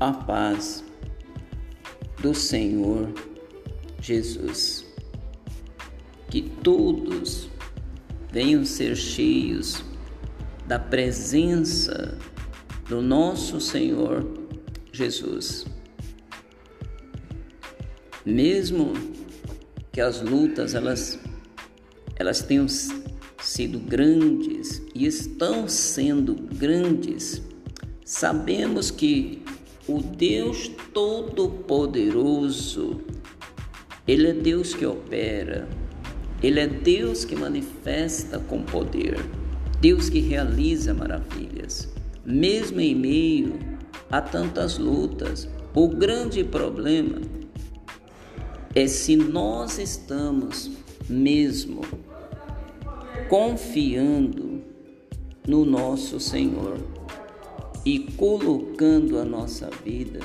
a paz do Senhor Jesus. Que todos venham ser cheios da presença do nosso Senhor Jesus. Mesmo que as lutas elas elas tenham sido grandes e estão sendo grandes, sabemos que o Deus Todo-Poderoso, Ele é Deus que opera, Ele é Deus que manifesta com poder, Deus que realiza maravilhas, mesmo em meio a tantas lutas. O grande problema é se nós estamos mesmo confiando no nosso Senhor e colocando a nossa vida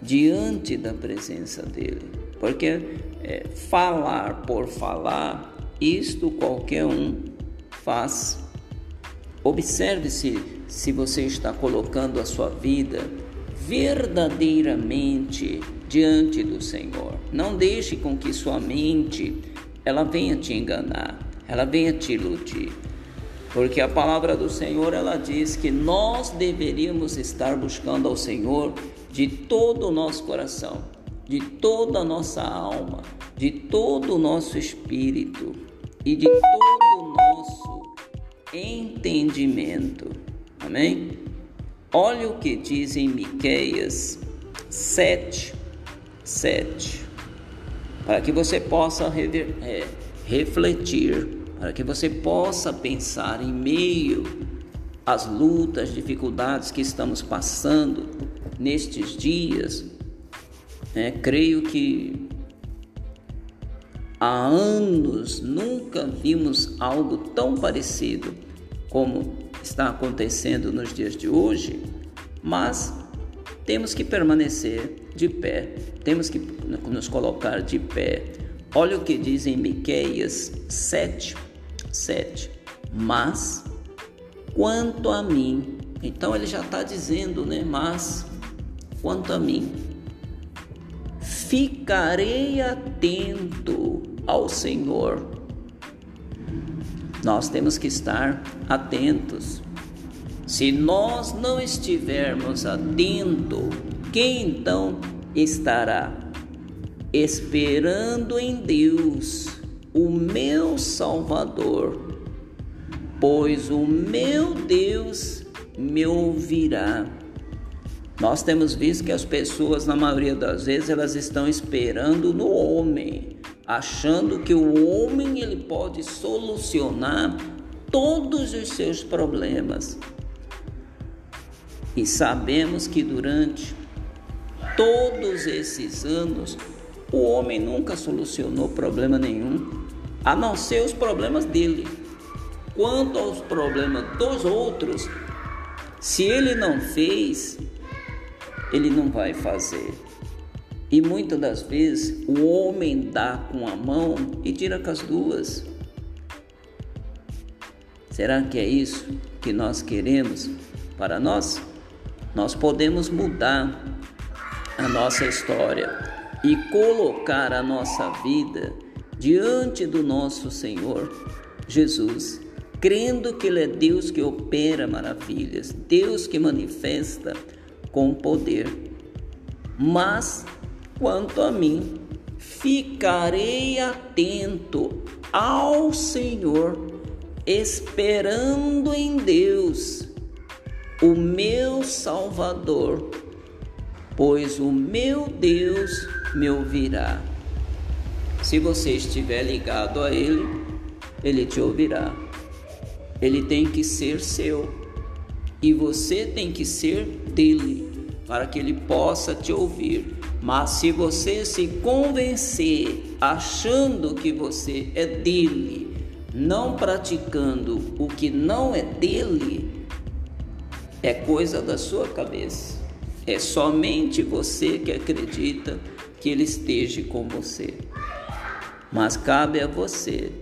diante da presença dele. Porque é, falar por falar, isto qualquer um faz. Observe se, se você está colocando a sua vida verdadeiramente diante do Senhor. Não deixe com que sua mente ela venha te enganar ela venha te iludir. Porque a palavra do Senhor ela diz que nós deveríamos estar buscando ao Senhor de todo o nosso coração, de toda a nossa alma, de todo o nosso espírito e de todo o nosso entendimento. Amém? Olha o que diz em Miqueias 7, 7, para que você possa rever, é, refletir para que você possa pensar em meio às lutas, dificuldades que estamos passando nestes dias. É, creio que há anos nunca vimos algo tão parecido como está acontecendo nos dias de hoje, mas temos que permanecer de pé, temos que nos colocar de pé. Olha o que diz em Miqueias 7, 7. Mas quanto a mim, então ele já está dizendo, né? Mas quanto a mim, ficarei atento ao Senhor. Nós temos que estar atentos. Se nós não estivermos atentos, quem então estará? Esperando em Deus o meu Salvador, pois o meu Deus me ouvirá. Nós temos visto que as pessoas, na maioria das vezes, elas estão esperando no homem, achando que o homem ele pode solucionar todos os seus problemas. E sabemos que durante todos esses anos o homem nunca solucionou problema nenhum a não ser os problemas dele. Quanto aos problemas dos outros, se ele não fez, ele não vai fazer. E muitas das vezes o homem dá com a mão e tira com as duas. Será que é isso que nós queremos para nós? Nós podemos mudar a nossa história e colocar a nossa vida diante do nosso Senhor Jesus, crendo que Ele é Deus que opera maravilhas, Deus que manifesta com poder. Mas, quanto a mim, ficarei atento ao Senhor, esperando em Deus, o meu Salvador, pois o meu Deus me ouvirá. Se você estiver ligado a Ele, Ele te ouvirá. Ele tem que ser seu e você tem que ser dele para que Ele possa te ouvir. Mas se você se convencer achando que você é dele, não praticando o que não é dele, é coisa da sua cabeça. É somente você que acredita que ele esteja com você mas cabe a você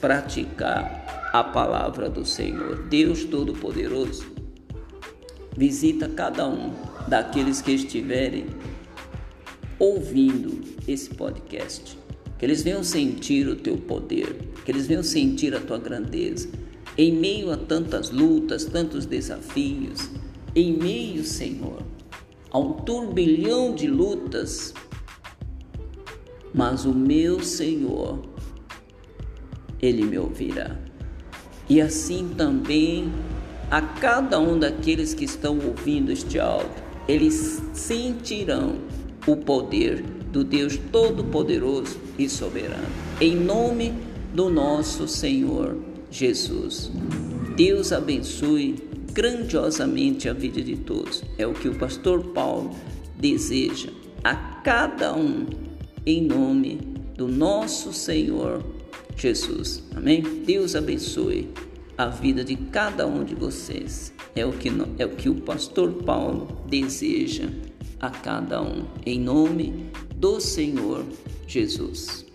praticar a palavra do Senhor. Deus Todo-Poderoso visita cada um daqueles que estiverem ouvindo esse podcast. Que eles venham sentir o teu poder, que eles venham sentir a tua grandeza. Em meio a tantas lutas, tantos desafios, em meio, Senhor, a um turbilhão de lutas, mas o meu Senhor, Ele me ouvirá. E assim também a cada um daqueles que estão ouvindo este áudio, eles sentirão o poder do Deus Todo-Poderoso e Soberano. Em nome do nosso Senhor Jesus. Deus abençoe grandiosamente a vida de todos. É o que o pastor Paulo deseja a cada um, em nome do nosso Senhor Jesus. Amém? Deus abençoe a vida de cada um de vocês. É o que, é o, que o pastor Paulo deseja a cada um, em nome do Senhor Jesus.